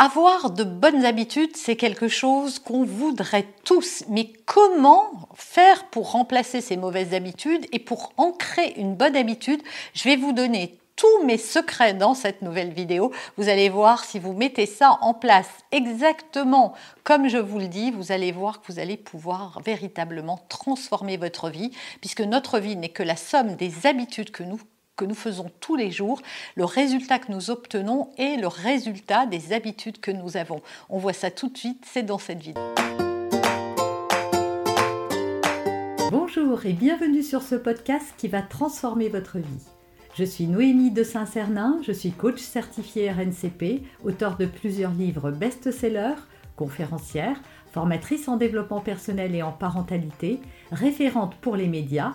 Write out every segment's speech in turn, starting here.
Avoir de bonnes habitudes, c'est quelque chose qu'on voudrait tous, mais comment faire pour remplacer ces mauvaises habitudes et pour ancrer une bonne habitude? Je vais vous donner tous mes secrets dans cette nouvelle vidéo. Vous allez voir si vous mettez ça en place exactement comme je vous le dis, vous allez voir que vous allez pouvoir véritablement transformer votre vie, puisque notre vie n'est que la somme des habitudes que nous que nous faisons tous les jours, le résultat que nous obtenons est le résultat des habitudes que nous avons. On voit ça tout de suite, c'est dans cette vidéo. Bonjour et bienvenue sur ce podcast qui va transformer votre vie. Je suis Noémie de Saint-Cernin, je suis coach certifié RNCP, auteur de plusieurs livres best-sellers, conférencière, formatrice en développement personnel et en parentalité, référente pour les médias,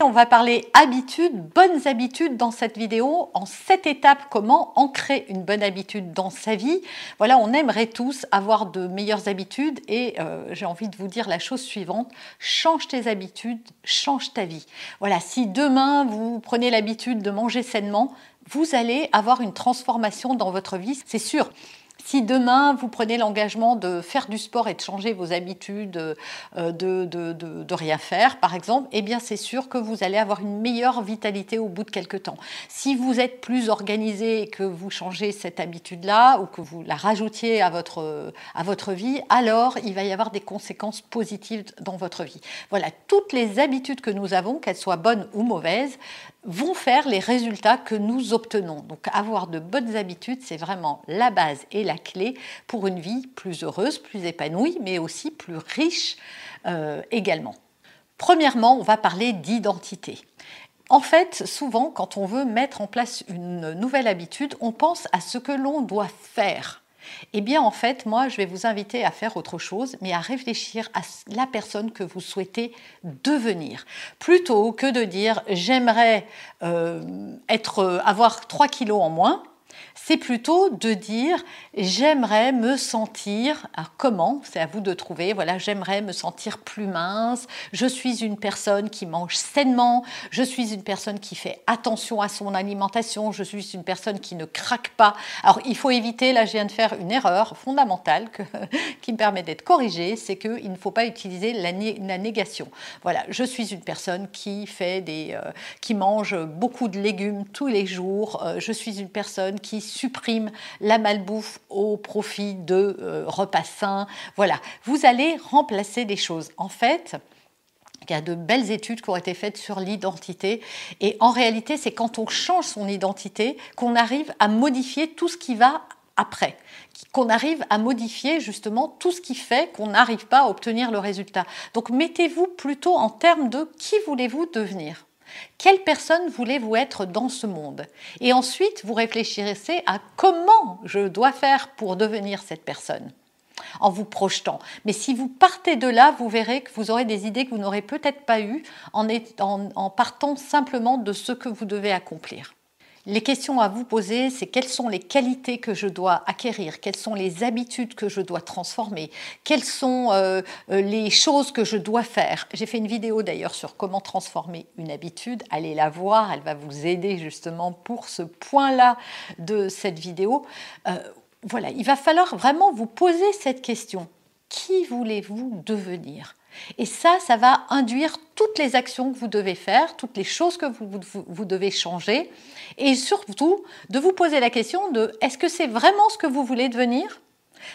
On va parler habitudes, bonnes habitudes dans cette vidéo, en sept étapes, comment ancrer une bonne habitude dans sa vie. Voilà, on aimerait tous avoir de meilleures habitudes et euh, j'ai envie de vous dire la chose suivante, change tes habitudes, change ta vie. Voilà, si demain vous prenez l'habitude de manger sainement, vous allez avoir une transformation dans votre vie, c'est sûr. Si demain vous prenez l'engagement de faire du sport et de changer vos habitudes, euh, de, de, de, rien faire par exemple, eh bien c'est sûr que vous allez avoir une meilleure vitalité au bout de quelques temps. Si vous êtes plus organisé et que vous changez cette habitude-là ou que vous la rajoutiez à votre, à votre vie, alors il va y avoir des conséquences positives dans votre vie. Voilà, toutes les habitudes que nous avons, qu'elles soient bonnes ou mauvaises, vont faire les résultats que nous obtenons. Donc avoir de bonnes habitudes, c'est vraiment la base et la clé pour une vie plus heureuse, plus épanouie, mais aussi plus riche euh, également. Premièrement, on va parler d'identité. En fait, souvent, quand on veut mettre en place une nouvelle habitude, on pense à ce que l'on doit faire. Eh bien, en fait, moi, je vais vous inviter à faire autre chose, mais à réfléchir à la personne que vous souhaitez devenir. Plutôt que de dire j'aimerais euh, être, avoir 3 kilos en moins, c'est plutôt de dire j'aimerais me sentir, alors comment? C'est à vous de trouver, voilà, j'aimerais me sentir plus mince, je suis une personne qui mange sainement, je suis une personne qui fait attention à son alimentation, je suis une personne qui ne craque pas. Alors il faut éviter, là je viens de faire une erreur fondamentale qui me permet d'être corrigée, c'est qu'il ne faut pas utiliser la, négation. Voilà, je suis une personne qui fait des, euh, qui mange beaucoup de légumes tous les jours, euh, je suis une personne qui supprime la malbouffe au profit de euh, repas sains. Voilà, vous allez remplacer des choses. En fait, il y a de belles études qui ont été faites sur l'identité. Et en réalité, c'est quand on change son identité qu'on arrive à modifier tout ce qui va après, qu'on arrive à modifier justement tout ce qui fait qu'on n'arrive pas à obtenir le résultat. Donc mettez-vous plutôt en termes de qui voulez-vous devenir quelle personne voulez-vous être dans ce monde? Et ensuite, vous réfléchissez à comment je dois faire pour devenir cette personne en vous projetant. Mais si vous partez de là, vous verrez que vous aurez des idées que vous n'aurez peut-être pas eues en, en partant simplement de ce que vous devez accomplir. Les questions à vous poser, c'est quelles sont les qualités que je dois acquérir, quelles sont les habitudes que je dois transformer, quelles sont euh, euh, les choses que je dois faire. J'ai fait une vidéo d'ailleurs sur comment transformer une habitude. Allez la voir, elle va vous aider justement pour ce point-là de cette vidéo. Euh, voilà, il va falloir vraiment vous poser cette question. Qui voulez-vous devenir? Et ça, ça va induire toutes les actions que vous devez faire, toutes les choses que vous, devez changer, et surtout de vous poser la question de est-ce que c'est vraiment ce que vous voulez devenir?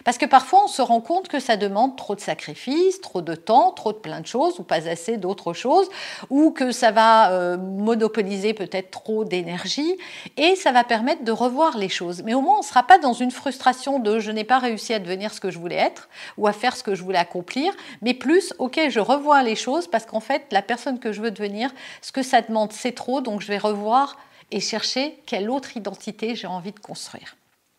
Parce que parfois, on se rend compte que ça demande trop de sacrifices, trop de temps, trop de plein de choses, ou pas assez d'autres choses, ou que ça va euh, monopoliser peut-être trop d'énergie, et ça va permettre de revoir les choses. Mais au moins, on ne sera pas dans une frustration de je n'ai pas réussi à devenir ce que je voulais être, ou à faire ce que je voulais accomplir, mais plus, ok, je revois les choses, parce qu'en fait, la personne que je veux devenir, ce que ça demande, c'est trop, donc je vais revoir et chercher quelle autre identité j'ai envie de construire.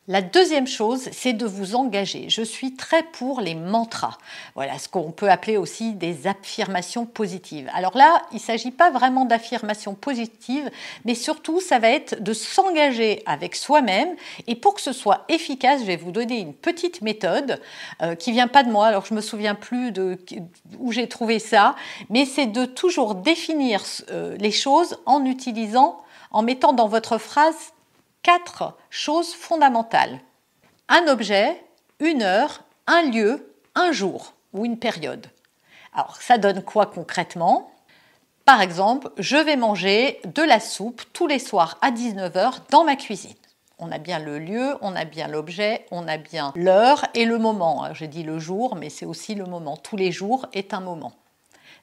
La deuxième chose, c'est de vous engager. Je suis très pour les mantras. Voilà ce qu'on peut appeler aussi des affirmations positives. Alors là, il ne s'agit pas vraiment d'affirmations positives, mais surtout, ça va être de s'engager avec soi-même. Et pour que ce soit efficace, je vais vous donner une petite méthode euh, qui vient pas de moi. Alors je me souviens plus de où j'ai trouvé ça, mais c'est de toujours définir euh, les choses en utilisant, en mettant dans votre phrase quatre choses fondamentales. Un objet, une heure, un lieu, un jour ou une période. Alors ça donne quoi concrètement? Par exemple, je vais manger de la soupe tous les soirs à 19h dans ma cuisine. On a bien le lieu, on a bien l'objet, on a bien l'heure et le moment. J'ai dit le jour, mais c'est aussi le moment. Tous les jours est un moment.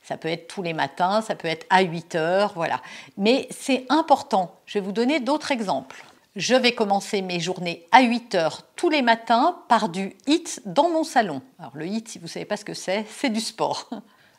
Ça peut être tous les matins, ça peut être à 8 heures, voilà. Mais c'est important. Je vais vous donner d'autres exemples. Je vais commencer mes journées à 8 heures tous les matins par du HIT dans mon salon. Alors le HIT, si vous ne savez pas ce que c'est, c'est du sport.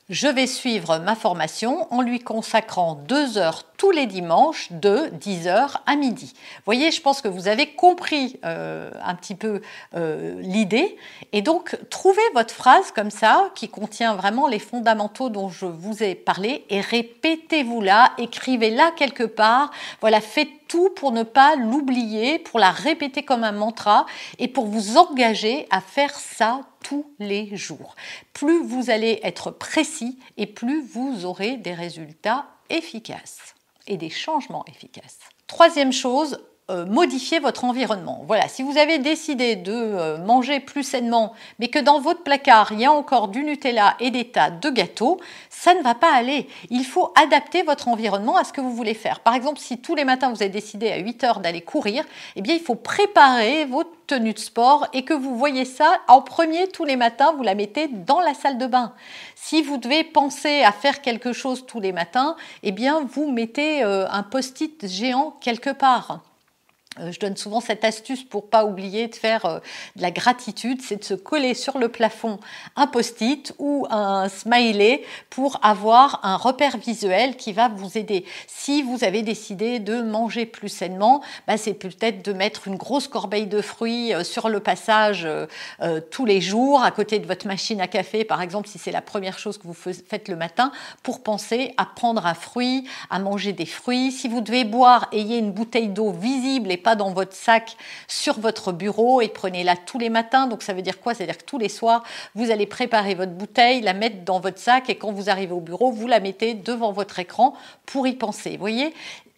Je vais suivre ma formation en lui consacrant deux heures tous les dimanches de 10h à midi. Voyez, je pense que vous avez compris euh, un petit peu euh, l'idée. Et donc, trouvez votre phrase comme ça, qui contient vraiment les fondamentaux dont je vous ai parlé, et répétez-vous-la, écrivez-la quelque part. Voilà, faites pour ne pas l'oublier, pour la répéter comme un mantra et pour vous engager à faire ça tous les jours. Plus vous allez être précis et plus vous aurez des résultats efficaces et des changements efficaces. Troisième chose, modifier votre environnement. Voilà, si vous avez décidé de euh, manger plus sainement, mais que dans votre placard, il y a encore du Nutella et des tas de gâteaux, ça ne va pas aller. Il faut adapter votre environnement à ce que vous voulez faire. Par exemple, si tous les matins vous avez décidé à 8 heures d'aller courir, eh bien, il faut préparer votre tenue de sport et que vous voyez ça en premier tous les matins, vous la mettez dans la salle de bain. Si vous devez penser à faire quelque chose tous les matins, eh bien, vous mettez euh, un post-it géant quelque part. Euh, je donne souvent cette astuce pour pas oublier de faire euh, de la gratitude, c'est de se coller sur le plafond un post-it ou un smiley pour avoir un repère visuel qui va vous aider. Si vous avez décidé de manger plus sainement, bah, c'est peut-être de mettre une grosse corbeille de fruits euh, sur le passage tous les jours à côté de votre machine à café, par exemple, si c'est la première chose que vous faites le matin, pour penser à prendre un fruit, à manger des fruits. Si vous devez boire, ayez une bouteille d'eau visible et pas dans votre sac sur votre bureau et prenez-la tous les matins. Donc ça veut dire quoi? C'est-à-dire que tous les soirs, vous allez préparer votre bouteille, la mettre dans votre sac et quand vous arrivez au bureau, vous la mettez devant votre écran pour y penser. Vous voyez?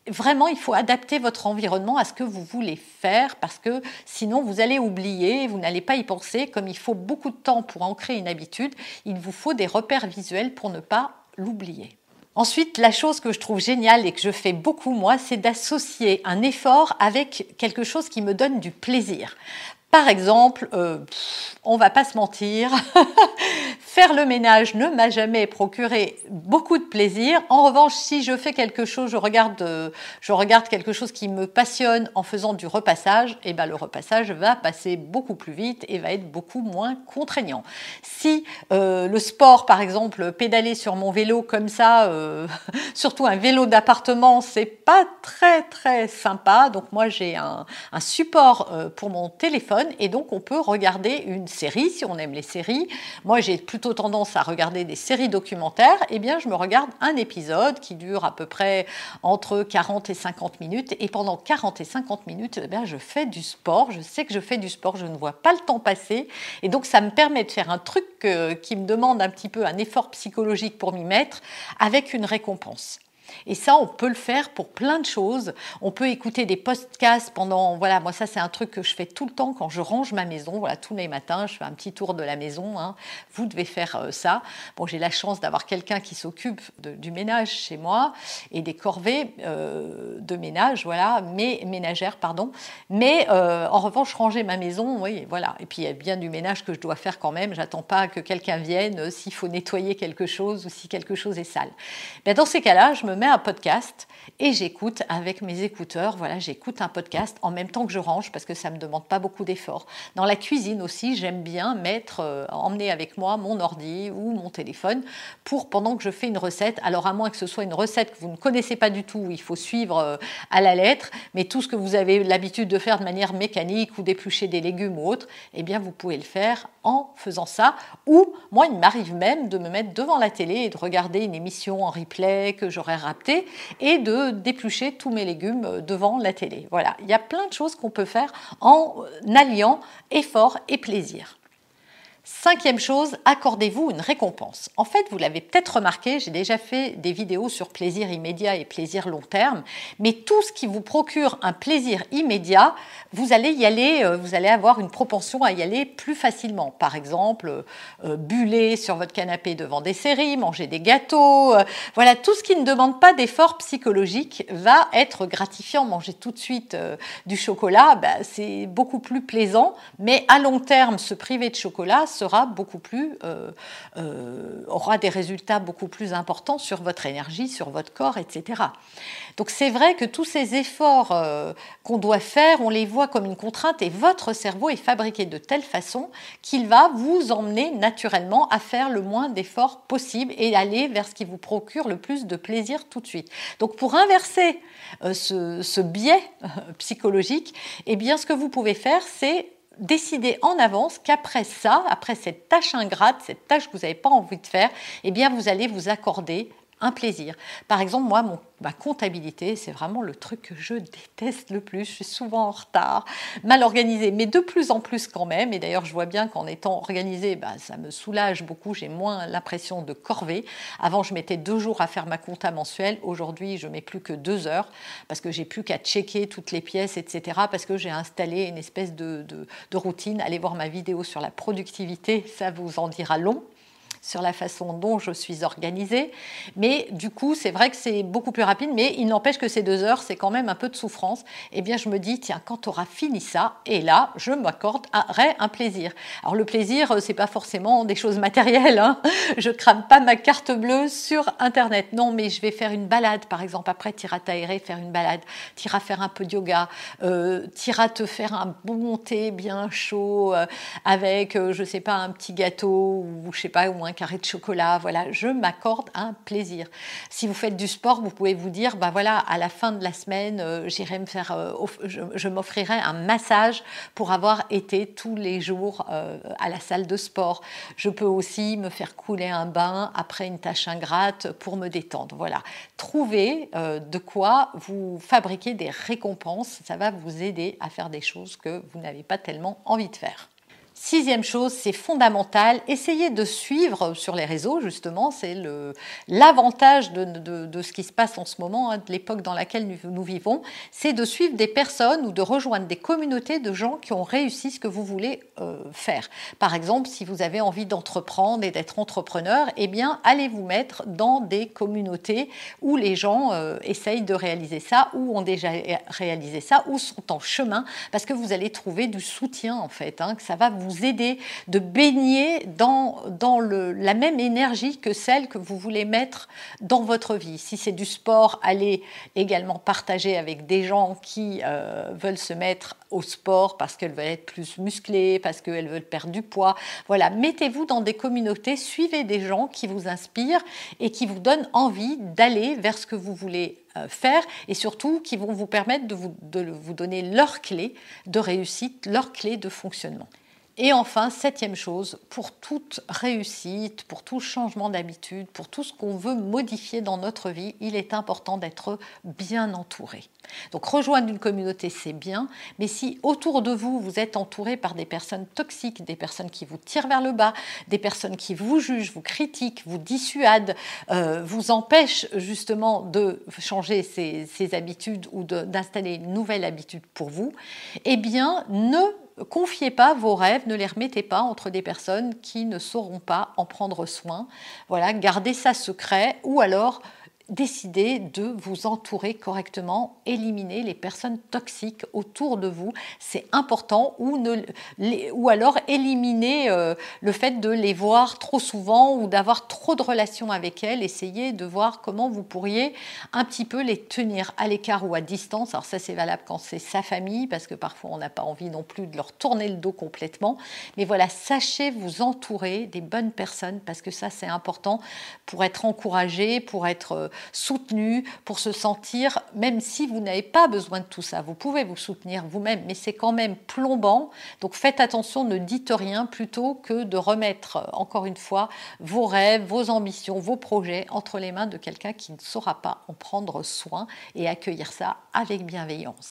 Vraiment, il faut adapter votre environnement à ce que vous voulez faire parce que sinon vous allez oublier, vous n'allez pas y penser. Comme il faut beaucoup de temps pour ancrer une habitude, il vous faut des repères visuels pour ne pas l'oublier. Ensuite, la chose que je trouve géniale et que je fais beaucoup moi, c'est d'associer un effort avec quelque chose qui me donne du plaisir. Par exemple, euh, on va pas se mentir, faire le ménage ne m'a jamais procuré beaucoup de plaisir. En revanche, si je fais quelque chose, je regarde, euh, je regarde quelque chose qui me passionne en faisant du repassage, et eh ben le repassage va passer beaucoup plus vite et va être beaucoup moins contraignant. Si euh, le sport, par exemple, pédaler sur mon vélo comme ça, surtout un vélo d'appartement, c'est pas très très sympa. Donc moi j'ai un support pour mon téléphone et donc on peut regarder une série si on aime les séries. Moi j'ai plutôt tendance à regarder des séries documentaires, eh bien je me regarde un épisode qui dure à peu près entre 40 et 50 minutes. Et pendant 40 et 50 minutes eh je fais du sport, je sais que je fais du sport, je ne vois pas le temps passer. Et donc ça me permet de faire un truc euh, qui me demande un petit peu un effort psychologique pour m'y mettre avec une récompense. Et ça, on peut le faire pour plein de choses. On peut écouter des podcasts pendant, voilà, moi ça c'est un truc que je fais tout le temps quand je range ma maison. Voilà, tous les matins, je fais un petit tour de la maison. Hein. Vous devez faire euh, ça. Bon, j'ai la chance d'avoir quelqu'un qui s'occupe du ménage chez moi et des corvées euh, de ménage, voilà, mais ménagères, pardon. Mais euh, en revanche, ranger ma maison, oui, voilà. Et puis il y a bien du ménage que je dois faire quand même. J'attends pas que quelqu'un vienne s'il faut nettoyer quelque chose ou si quelque chose est sale. Mais dans ces cas-là, je me me mets un podcast et j'écoute avec mes écouteurs. Voilà, j'écoute un podcast en même temps que je range parce que ça me demande pas beaucoup d'efforts. Dans la cuisine aussi, j'aime bien mettre, euh, emmener avec moi mon ordi ou mon téléphone pour pendant que je fais une recette. Alors à moins que ce soit une recette que vous ne connaissez pas du tout, il faut suivre euh, à la lettre, mais tout ce que vous avez l'habitude de faire de manière mécanique ou d'éplucher des légumes ou autre, eh bien vous pouvez le faire en faisant ça. Ou moi, il m'arrive même de me mettre devant la télé et de regarder une émission en replay que j'aurais et de d'éplucher tous mes légumes euh, devant la télé. Voilà, il y a plein de choses qu'on peut faire en euh, alliant effort et plaisir. Cinquième chose, accordez-vous une récompense. En fait, vous l'avez peut-être remarqué, j'ai déjà fait des vidéos sur plaisir immédiat et plaisir long terme, mais tout ce qui vous procure un plaisir immédiat, vous allez y aller, euh, vous allez avoir une propension à y aller plus facilement. Par exemple, euh, buller sur votre canapé devant des séries, manger des gâteaux, euh, voilà, tout ce qui ne demande pas d'effort psychologique va être gratifiant. Manger tout de suite du chocolat, bah, c'est beaucoup plus plaisant, mais à long terme, se priver de chocolat, sera beaucoup plus, euh, euh, aura des résultats beaucoup plus importants sur votre énergie, sur votre corps, etc. Donc c'est vrai que tous ces efforts euh, qu'on doit faire, on les voit comme une contrainte et votre cerveau est fabriqué de telle façon qu'il va vous emmener naturellement à faire le moins d'efforts possible et aller vers ce qui vous procure le plus de plaisir tout de suite. Donc pour inverser ce, ce, biais psychologique, eh bien ce que vous pouvez faire, c'est décider en avance qu'après ça, après cette tâche ingrate, cette tâche que vous n'avez pas envie de faire, eh bien vous allez vous accorder un plaisir. Par exemple, moi, ma comptabilité, c'est vraiment le truc que je déteste le plus. Je suis souvent en retard, mal organisée, mais de plus en plus quand même. Et d'ailleurs, je vois bien qu'en étant organisée, bah, ça me soulage beaucoup. J'ai moins l'impression de corvée. Avant, je mettais deux jours à faire ma compta mensuelle. Aujourd'hui, je mets plus que deux heures parce que j'ai plus qu'à checker toutes les pièces, etc. Parce que j'ai installé une espèce de routine. Allez voir ma vidéo sur la productivité, ça vous en dira long sur la façon dont je suis organisée. Mais du coup, c'est vrai que c'est beaucoup plus rapide, mais il n'empêche que ces deux heures, c'est quand même un peu de souffrance. Eh bien, je me dis, tiens, quand tu auras fini ça, et là, je m'accorderai un plaisir. Alors, le plaisir, euh, c'est pas forcément des choses matérielles. Hein. Je crame pas ma carte bleue sur Internet. Non, mais je vais faire une balade, par exemple. Après, tu iras t'aérer, faire une balade. Tu iras faire un peu de yoga. Euh, tu iras te faire un bon thé bien chaud euh, avec, euh, je sais pas, un petit gâteau ou je sais pas, au moins carré de chocolat. Voilà, je m'accorde un plaisir. Si vous faites du sport, vous pouvez vous dire, bah voilà, à la fin de la semaine, euh, j'irai me euh, je, m'offrirai un massage pour avoir été tous les jours euh, à la salle de sport. Je peux aussi me faire couler un bain après une tâche ingrate pour me détendre. Voilà, trouvez de quoi vous fabriquer des récompenses. Ça va vous aider à faire des choses que vous n'avez pas tellement envie de faire. Sixième chose, c'est fondamental, essayez de suivre sur les réseaux, justement, c'est l'avantage de, ce qui se passe en ce moment, hein, de l'époque dans laquelle nous, vivons, c'est de suivre des personnes ou de rejoindre des communautés de gens qui ont réussi ce que vous voulez euh, faire. Par exemple, si vous avez envie d'entreprendre et d'être entrepreneur, eh bien, allez vous mettre dans des communautés où les gens euh, essayent de réaliser ça, ou ont déjà réalisé ça, ou sont en chemin, parce que vous allez trouver du soutien, en fait, hein, ça va vous aider de baigner dans, dans le, la même énergie que celle que vous voulez mettre dans votre vie. Si c'est du sport, allez également partager avec des gens qui euh, veulent se mettre au sport parce qu'elles veulent être plus musclées, parce qu'elles veulent perdre du poids. Voilà, mettez-vous dans des communautés, suivez des gens qui vous inspirent et qui vous donnent envie d'aller vers ce que vous voulez euh, faire et surtout qui vont vous permettre de vous, de vous donner leurs clés de réussite, leurs clés de fonctionnement. Et enfin, septième chose, pour toute réussite, pour tout changement d'habitude, pour tout ce qu'on veut modifier dans notre vie, il est important d'être bien entouré. Donc rejoindre une communauté, c'est bien, mais si autour de vous, vous êtes entouré par des personnes toxiques, des personnes qui vous tirent vers le bas, des personnes qui vous jugent, vous critiquent, vous dissuadent, euh, vous empêchent justement de changer ces, ces habitudes ou d'installer une nouvelle habitude pour vous, eh bien ne confiez pas vos rêves, ne les remettez pas entre des personnes qui ne sauront pas en prendre soin. Voilà, gardez ça secret ou alors décidez de vous entourer correctement, éliminer les personnes toxiques autour de vous, c'est important, ou, alors éliminer euh, le fait de les voir trop souvent ou d'avoir trop de relations avec elles, essayez de voir comment vous pourriez un petit peu les tenir à l'écart ou à distance. Alors ça c'est valable quand c'est sa famille, parce que parfois on n'a pas envie non plus de leur tourner le dos complètement, mais voilà, sachez vous entourer des bonnes personnes, parce que ça c'est important pour être encouragé, pour être euh, soutenu, pour se sentir, même si vous n'avez pas besoin de tout ça, vous pouvez vous soutenir vous-même, mais c'est quand même plombant. Donc faites attention, ne dites rien plutôt que de remettre, encore une fois, vos rêves, vos ambitions, vos projets entre les mains de quelqu'un qui ne saura pas en prendre soin et accueillir ça avec bienveillance.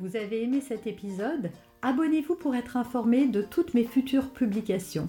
Vous avez aimé cet épisode? Abonnez-vous pour être informé de toutes mes futures publications.